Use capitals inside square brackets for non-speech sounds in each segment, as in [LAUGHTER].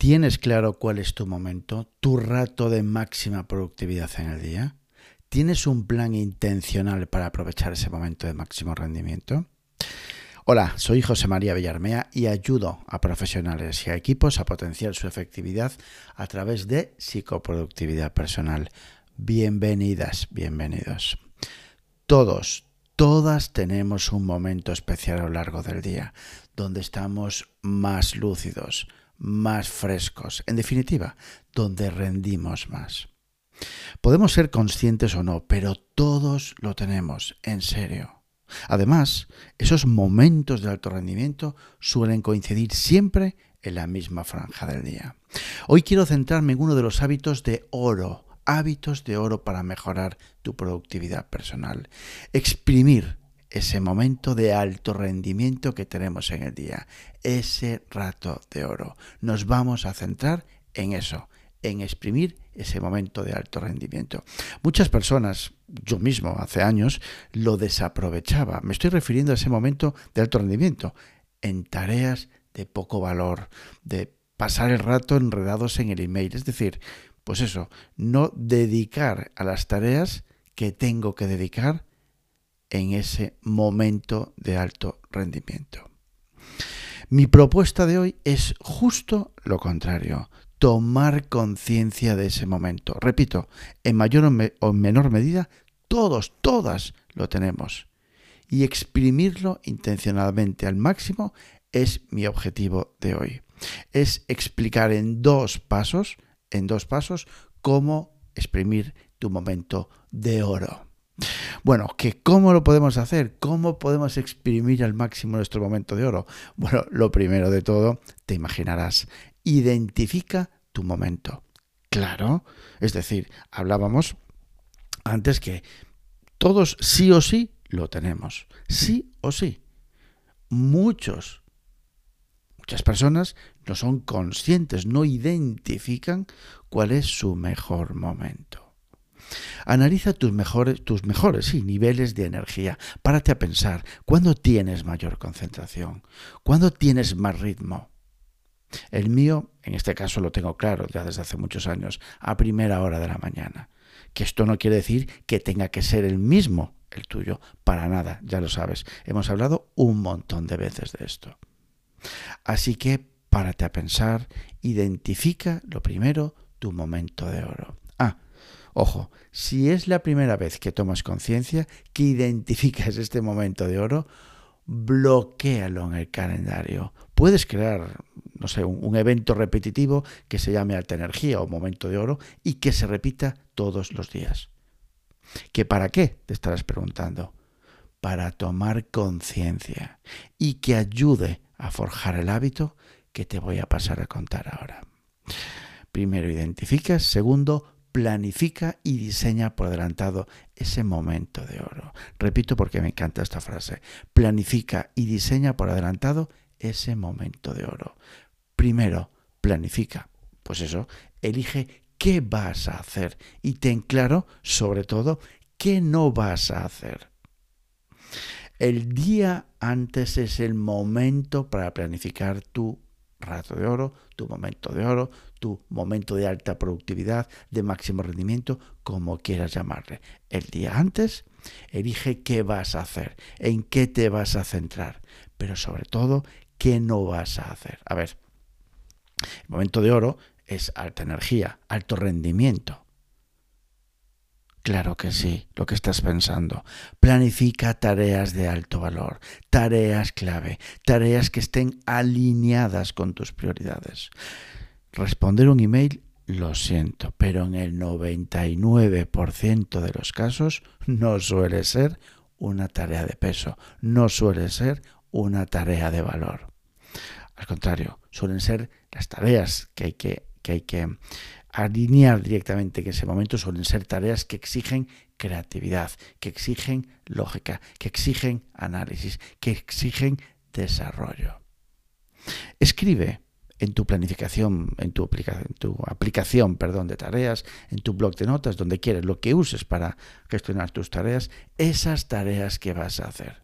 ¿Tienes claro cuál es tu momento, tu rato de máxima productividad en el día? ¿Tienes un plan intencional para aprovechar ese momento de máximo rendimiento? Hola, soy José María Villarmea y ayudo a profesionales y a equipos a potenciar su efectividad a través de psicoproductividad personal. Bienvenidas, bienvenidos. Todos, todas tenemos un momento especial a lo largo del día, donde estamos más lúcidos, más frescos, en definitiva, donde rendimos más. Podemos ser conscientes o no, pero todos lo tenemos, en serio. Además, esos momentos de alto rendimiento suelen coincidir siempre en la misma franja del día. Hoy quiero centrarme en uno de los hábitos de oro, hábitos de oro para mejorar tu productividad personal. Exprimir ese momento de alto rendimiento que tenemos en el día, ese rato de oro. Nos vamos a centrar en eso, en exprimir ese momento de alto rendimiento. Muchas personas, yo mismo hace años, lo desaprovechaba. Me estoy refiriendo a ese momento de alto rendimiento en tareas de poco valor, de pasar el rato enredados en el email. Es decir, pues eso, no dedicar a las tareas que tengo que dedicar en ese momento de alto rendimiento. Mi propuesta de hoy es justo lo contrario, tomar conciencia de ese momento. Repito, en mayor o, menor medida, todos, todas lo tenemos. Y exprimirlo intencionalmente al máximo es mi objetivo de hoy. Es explicar en dos pasos, en dos pasos, cómo exprimir tu momento de oro. Bueno, ¿que ¿cómo lo podemos hacer? ¿Cómo podemos exprimir al máximo nuestro momento de oro? Bueno, lo primero de todo, te imaginarás, identifica tu momento. Claro, es decir, hablábamos antes que todos sí o sí lo tenemos, sí o sí. Muchos, muchas personas no son conscientes, no identifican cuál es su mejor momento. Analiza tus mejores, tus mejores niveles de energía. Párate a pensar, ¿cuándo tienes mayor concentración? ¿Cuándo tienes más ritmo? El mío, en este caso lo tengo claro ya desde hace muchos años, a primera hora de la mañana. Que esto no quiere decir que tenga que ser el mismo el tuyo, para nada, ya lo sabes. Hemos hablado un montón de veces de esto. Así que párate a pensar, identifica lo primero tu momento de oro. Ojo, si es la primera vez que tomas conciencia, que identificas este momento de oro, bloquéalo en el calendario. Puedes crear, no sé, un, evento repetitivo que se llame alta energía o momento de oro y que se repita todos los días. ¿Que para qué? Te estarás preguntando. Para tomar conciencia y que ayude a forjar el hábito que te voy a pasar a contar ahora. Primero identificas, segundo planifica y diseña por adelantado ese momento de oro. Repito porque me encanta esta frase. Planifica y diseña por adelantado ese momento de oro. Primero, planifica. Pues eso, elige qué vas a hacer y ten claro, sobre todo, qué no vas a hacer. El día antes es el momento para planificar tu rato de oro, tu momento de oro, tu momento de alta productividad, de máximo rendimiento, como quieras llamarle. El día antes, elige qué vas a hacer, en qué te vas a centrar, pero sobre todo, qué no vas a hacer. A ver, el momento de oro es alta energía, alto rendimiento. Claro que sí, lo que estás pensando. Planifica tareas de alto valor, tareas clave, tareas que estén alineadas con tus prioridades. Responder un email, lo siento, pero en el 99% de los casos no suele ser una tarea de peso, no suele ser una tarea de valor. Al contrario, suelen ser las tareas que hay que, que, hay que alinear directamente que ese momento suelen ser tareas que exigen creatividad, que exigen lógica, que exigen análisis, que exigen desarrollo. Escribe en tu planificación, en tu, en tu aplicación perdón, de tareas, en tu blog de notas, donde quieres, lo que uses para gestionar tus tareas, esas tareas que vas a hacer.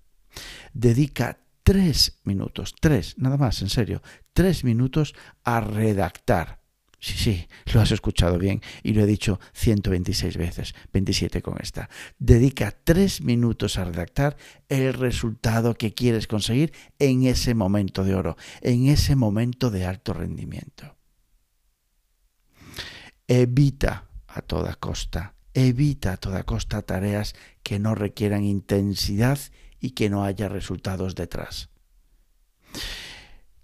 Dedica tres minutos, tres, nada más, en serio, tres minutos a redactar. Sí, sí, lo has escuchado bien y lo he dicho 126 veces, 27 con esta. Dedica tres minutos a redactar el resultado que quieres conseguir en ese momento de oro, en ese momento de alto rendimiento. Evita a toda costa, evita a toda costa tareas que no requieran intensidad y que no haya resultados detrás.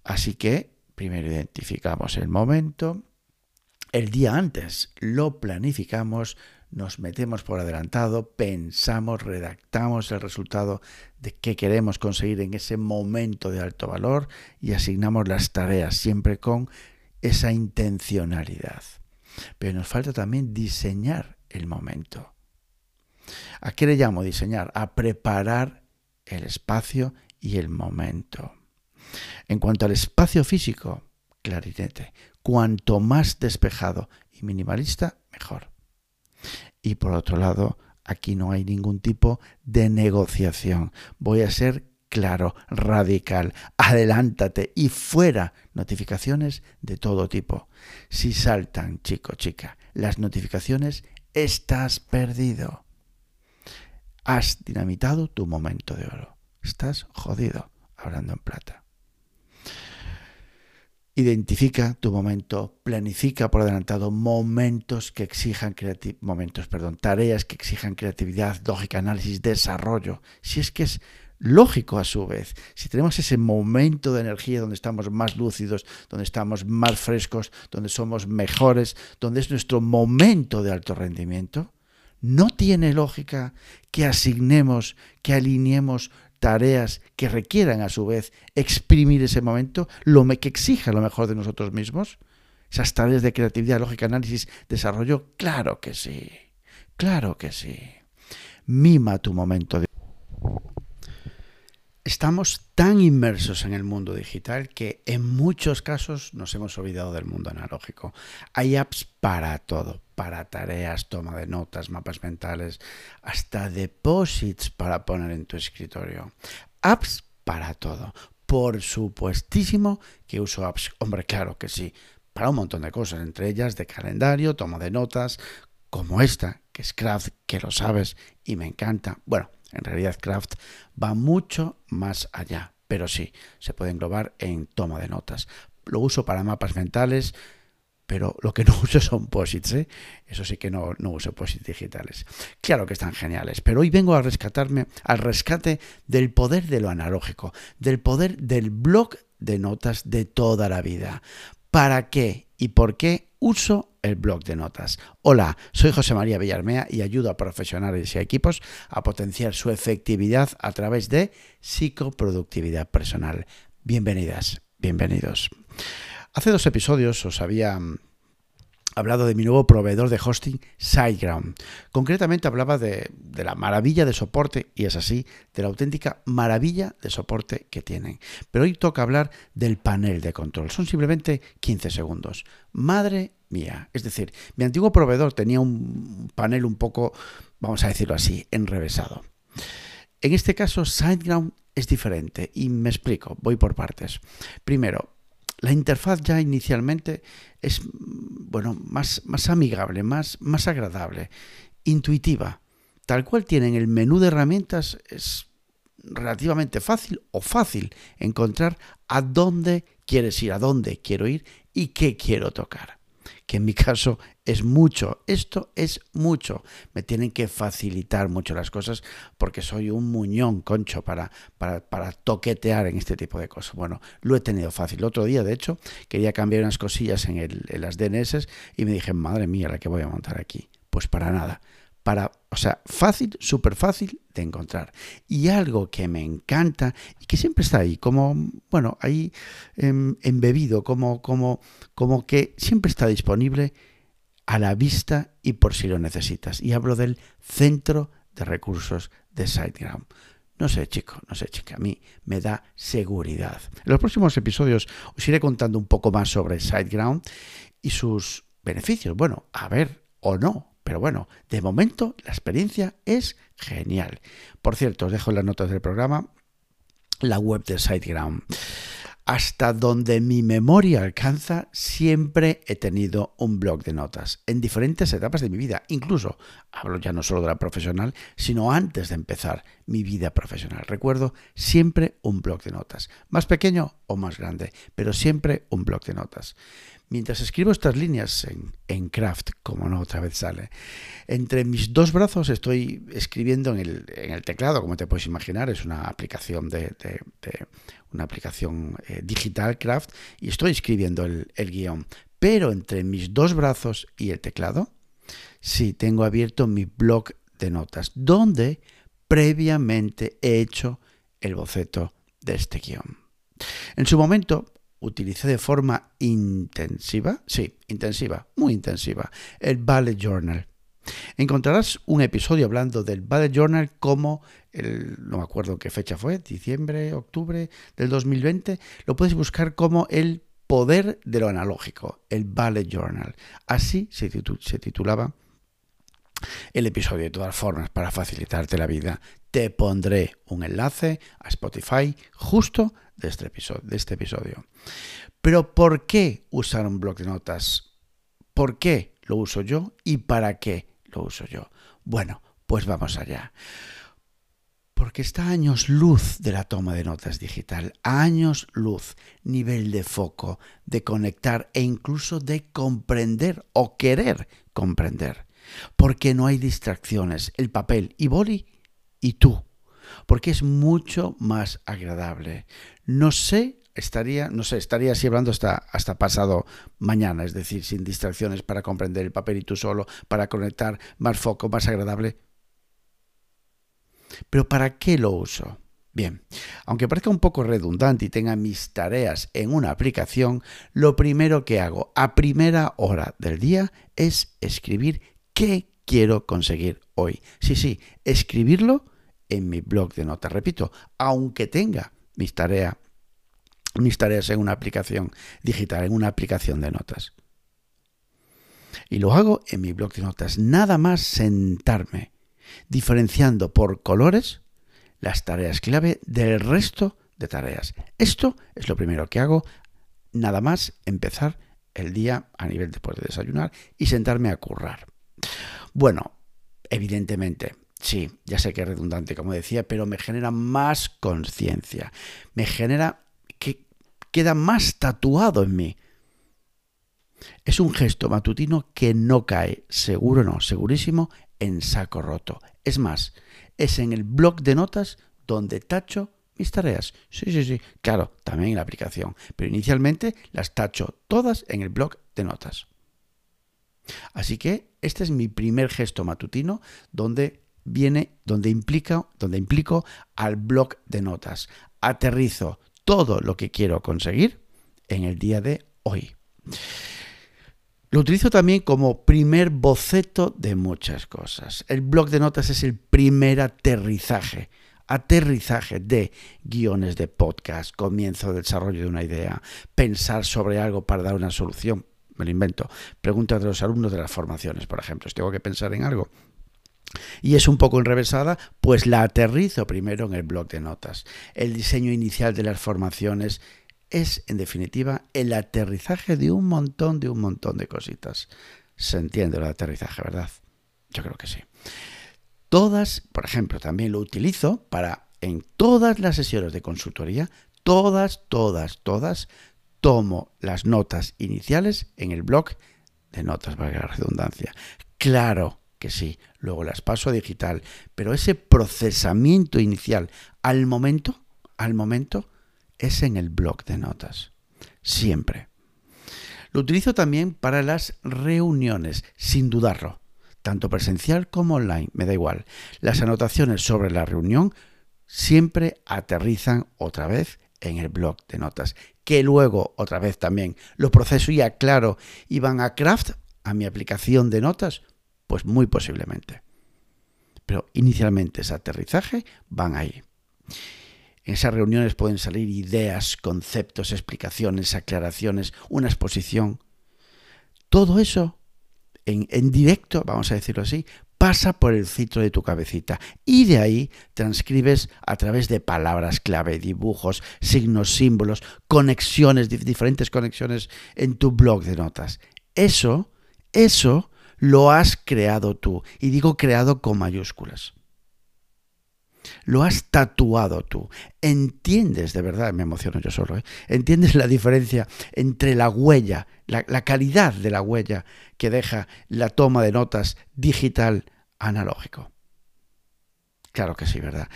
Así que primero identificamos el momento, el día antes lo planificamos, nos metemos por adelantado, pensamos, redactamos el resultado de qué queremos conseguir en ese momento de alto valor y asignamos las tareas siempre con esa intencionalidad. Pero nos falta también diseñar el momento. ¿A qué le llamo diseñar? A preparar el espacio y el momento. En cuanto al espacio físico, clarinete. Cuanto más despejado y minimalista, mejor. Y por otro lado, aquí no hay ningún tipo de negociación. Voy a ser claro, radical, adelántate y fuera notificaciones de todo tipo. Si saltan, chico, chica, las notificaciones, estás perdido. Has dinamitado tu momento de oro. Estás jodido, hablando en plata. Identifica tu momento, planifica por adelantado momentos que exijan momentos, perdón, tareas que exijan creatividad, lógica, análisis, desarrollo. Si es que es lógico a su vez, si tenemos ese momento de energía donde estamos más lúcidos, donde estamos más frescos, donde somos mejores, donde es nuestro momento de alto rendimiento, no tiene lógica que asignemos, que alineemos tareas que requieran a su vez exprimir ese momento, lo que exija lo mejor de nosotros mismos? Esas tareas de creatividad, lógica, análisis, desarrollo, claro que sí, claro que sí. Mima tu momento de... Estamos tan inmersos en el mundo digital que en muchos casos nos hemos olvidado del mundo analógico. Hay apps para todo, para tareas, toma de notas, mapas mentales, hasta deposits para poner en tu escritorio. Apps para todo. Por supuestísimo que uso apps. Hombre, claro que sí. Para un montón de cosas, entre ellas de calendario, toma de notas, como esta, que es Craft, que lo sabes y me encanta. Bueno, en realidad Craft va mucho más allá, pero sí, se puede englobar en toma de notas. Lo uso para mapas mentales, pero lo que no [LAUGHS] uso son posits, ¿eh? eso sí que no, no uso posits digitales. Claro que están geniales, pero hoy vengo a rescatarme al rescate del poder de lo analógico, del poder del blog de notas de toda la vida. ¿Para qué y por qué uso el blog de notas. Hola, soy José María Villarmea y ayudo a profesionales y equipos a potenciar su efectividad a través de psicoproductividad personal. Bienvenidas, bienvenidos. Hace dos episodios os había hablado de mi nuevo proveedor de hosting, SiteGround. Concretamente hablaba de, la maravilla de soporte, y es así, de la auténtica maravilla de soporte que tienen. Pero hoy toca hablar del panel de control. Son simplemente 15 segundos. Madre mía. Es decir, mi antiguo proveedor tenía un panel un poco, vamos a decirlo así, enrevesado. En este caso, SiteGround es diferente y me explico, voy por partes. Primero, la interfaz ya inicialmente es bueno, más, más amigable, más, más agradable, intuitiva. Tal cual tienen el menú de herramientas, es relativamente fácil o fácil encontrar a dónde quieres ir, a dónde quiero ir y qué quiero tocar que en mi caso es mucho. Esto es mucho. Me tienen que facilitar mucho las cosas porque soy un muñón, concho, para, para, toquetear en este tipo de cosas. Bueno, lo he tenido fácil. Otro día, de hecho, quería cambiar unas cosillas en, el, en las DNS y me dije, madre mía, la que voy a montar aquí. Pues para nada para, o sea, fácil, súper fácil de encontrar. Y algo que me encanta y que siempre está ahí, como, bueno, ahí em, embebido, como, como, como que siempre está disponible a la vista y por si lo necesitas. Y hablo del centro de recursos de SiteGround. No sé, chico, no sé, chica, a mí me da seguridad. En los próximos episodios os iré contando un poco más sobre SiteGround y sus beneficios. Bueno, a ver o no, pero bueno, de momento la experiencia es genial. Por cierto, os dejo en las notas del programa la web de SiteGround hasta donde mi memoria alcanza, siempre he tenido un blog de notas en diferentes etapas de mi vida. Incluso, hablo ya no solo de la profesional, sino antes de empezar mi vida profesional. Recuerdo siempre un blog de notas, más pequeño o más grande, pero siempre un blog de notas. Mientras escribo estas líneas en, Craft, como no otra vez sale, entre mis dos brazos estoy escribiendo en el, teclado, como te puedes imaginar, es una aplicación de, una aplicación eh, digital Craft, y estoy escribiendo el, el guion. Pero entre mis dos brazos y el teclado, sí tengo abierto mi blog de notas, donde previamente he hecho el boceto de este guion. En su momento utilicé de forma intensiva, sí, intensiva, muy intensiva, el Ballet Journal. Encontrarás un episodio hablando del Ballet Journal como, el, no me acuerdo qué fecha fue, diciembre, octubre del 2020, lo puedes buscar como el poder de lo analógico, el Ballet Journal. Así se, se titulaba el episodio. De todas formas, para facilitarte la vida, te pondré un enlace a Spotify justo de este episodio. De este episodio. Pero ¿por qué usar un blog de notas? ¿Por qué lo uso yo y para qué lo uso yo? Bueno, pues vamos allá. Porque está a años luz de la toma de notas digital, años luz, nivel de foco, de conectar e incluso de comprender o querer comprender porque no hay distracciones, el papel y boli y tú, porque es mucho más agradable. No sé, estaría, no sé, estaría así hablando hasta, hasta pasado mañana, es decir, sin distracciones para comprender el papel y tú solo, para conectar más foco, más agradable. Pero ¿para qué lo uso? Bien, aunque parezca un poco redundante y tenga mis tareas en una aplicación, lo primero que hago a primera hora del día es escribir ¿Qué quiero conseguir hoy? Sí, sí, escribirlo en mi blog de notas. Repito, aunque tenga mis tareas, en una aplicación digital, en una aplicación de notas. Y lo hago en mi blog de notas. Nada más sentarme, diferenciando por colores las tareas clave del resto de tareas. Esto es lo primero que hago, nada más empezar el día a nivel después de desayunar y sentarme a currar. Bueno, evidentemente, sí, ya sé que es redundante, como decía, pero me genera más conciencia, me genera que queda más tatuado en mí. Es un gesto matutino que no cae, seguro no, segurísimo, en saco roto. Es más, es en el blog de notas donde tacho mis tareas. Sí, sí, sí, claro, también en la aplicación, pero inicialmente las tacho todas en el blog de notas. Así que este es mi primer gesto matutino donde viene, donde implica, donde implico al blog de notas. Aterrizo todo lo que quiero conseguir en el día de hoy. Lo utilizo también como primer boceto de muchas cosas. El blog de notas es el primer aterrizaje, aterrizaje de guiones de podcast, comienzo del desarrollo de una idea, pensar sobre algo para dar una solución, me lo invento, preguntas de los alumnos de las formaciones, por ejemplo, si tengo que pensar en algo, y es un poco enrevesada, pues la aterrizo primero en el blog de notas. El diseño inicial de las formaciones es, en definitiva, el aterrizaje de un montón, de un montón de cositas. Se entiende el aterrizaje, ¿verdad? Yo creo que sí. Todas, por ejemplo, también lo utilizo para, en todas las sesiones de consultoría, todas, todas, todas, tomo las notas iniciales en el blog de notas, para la redundancia. Claro que sí, luego las paso a digital, pero ese procesamiento inicial al momento, al momento, es en el blog de notas. Siempre. Lo utilizo también para las reuniones, sin dudarlo, tanto presencial como online, me da igual. Las anotaciones sobre la reunión siempre aterrizan otra vez en el blog de notas, que luego otra vez también lo proceso y aclaro y van a Craft, a mi aplicación de notas, pues muy posiblemente. Pero inicialmente ese aterrizaje van ahí. En esas reuniones pueden salir ideas, conceptos, explicaciones, aclaraciones, una exposición. Todo eso en, en directo, vamos a decirlo así, pasa por el filtro de tu cabecita y de ahí transcribes a través de palabras clave, dibujos, signos, símbolos, conexiones, diferentes conexiones en tu blog de notas. Eso, eso lo has creado tú. Y digo creado con mayúsculas. Lo has tatuado tú. Entiendes, de verdad, me emociono yo solo, ¿eh? entiendes la diferencia entre la huella, la, la calidad de la huella que deja la toma de notas digital analógico. Claro que sí, ¿verdad?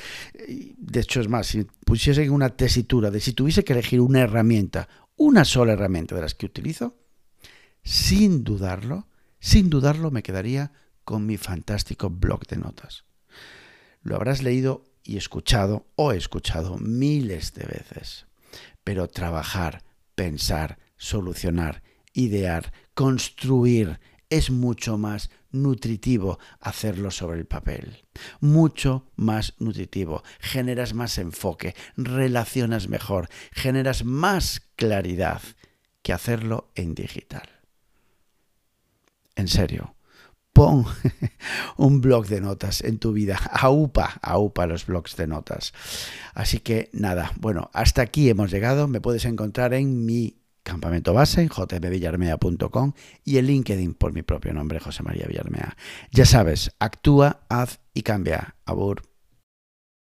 De hecho, es más, si pusiese una tesitura de si tuviese que elegir una herramienta, una sola herramienta de las que utilizo, sin dudarlo, sin dudarlo me quedaría con mi fantástico blog de notas. Lo habrás leído y escuchado o escuchado miles de veces. Pero trabajar, pensar, solucionar, idear, construir es mucho más nutritivo hacerlo sobre el papel. Mucho más nutritivo. Generas más enfoque, relacionas mejor, generas más claridad que hacerlo en digital. En serio, pon [LAUGHS] un blog de notas en tu vida. Aupa, aupa los blogs de notas. Así que nada, bueno, hasta aquí hemos llegado. Me puedes encontrar en mi campamento base en jpvillarmea.com y en LinkedIn por mi propio nombre, José María Villarmea. Ya sabes, actúa, haz y cambia. Abur.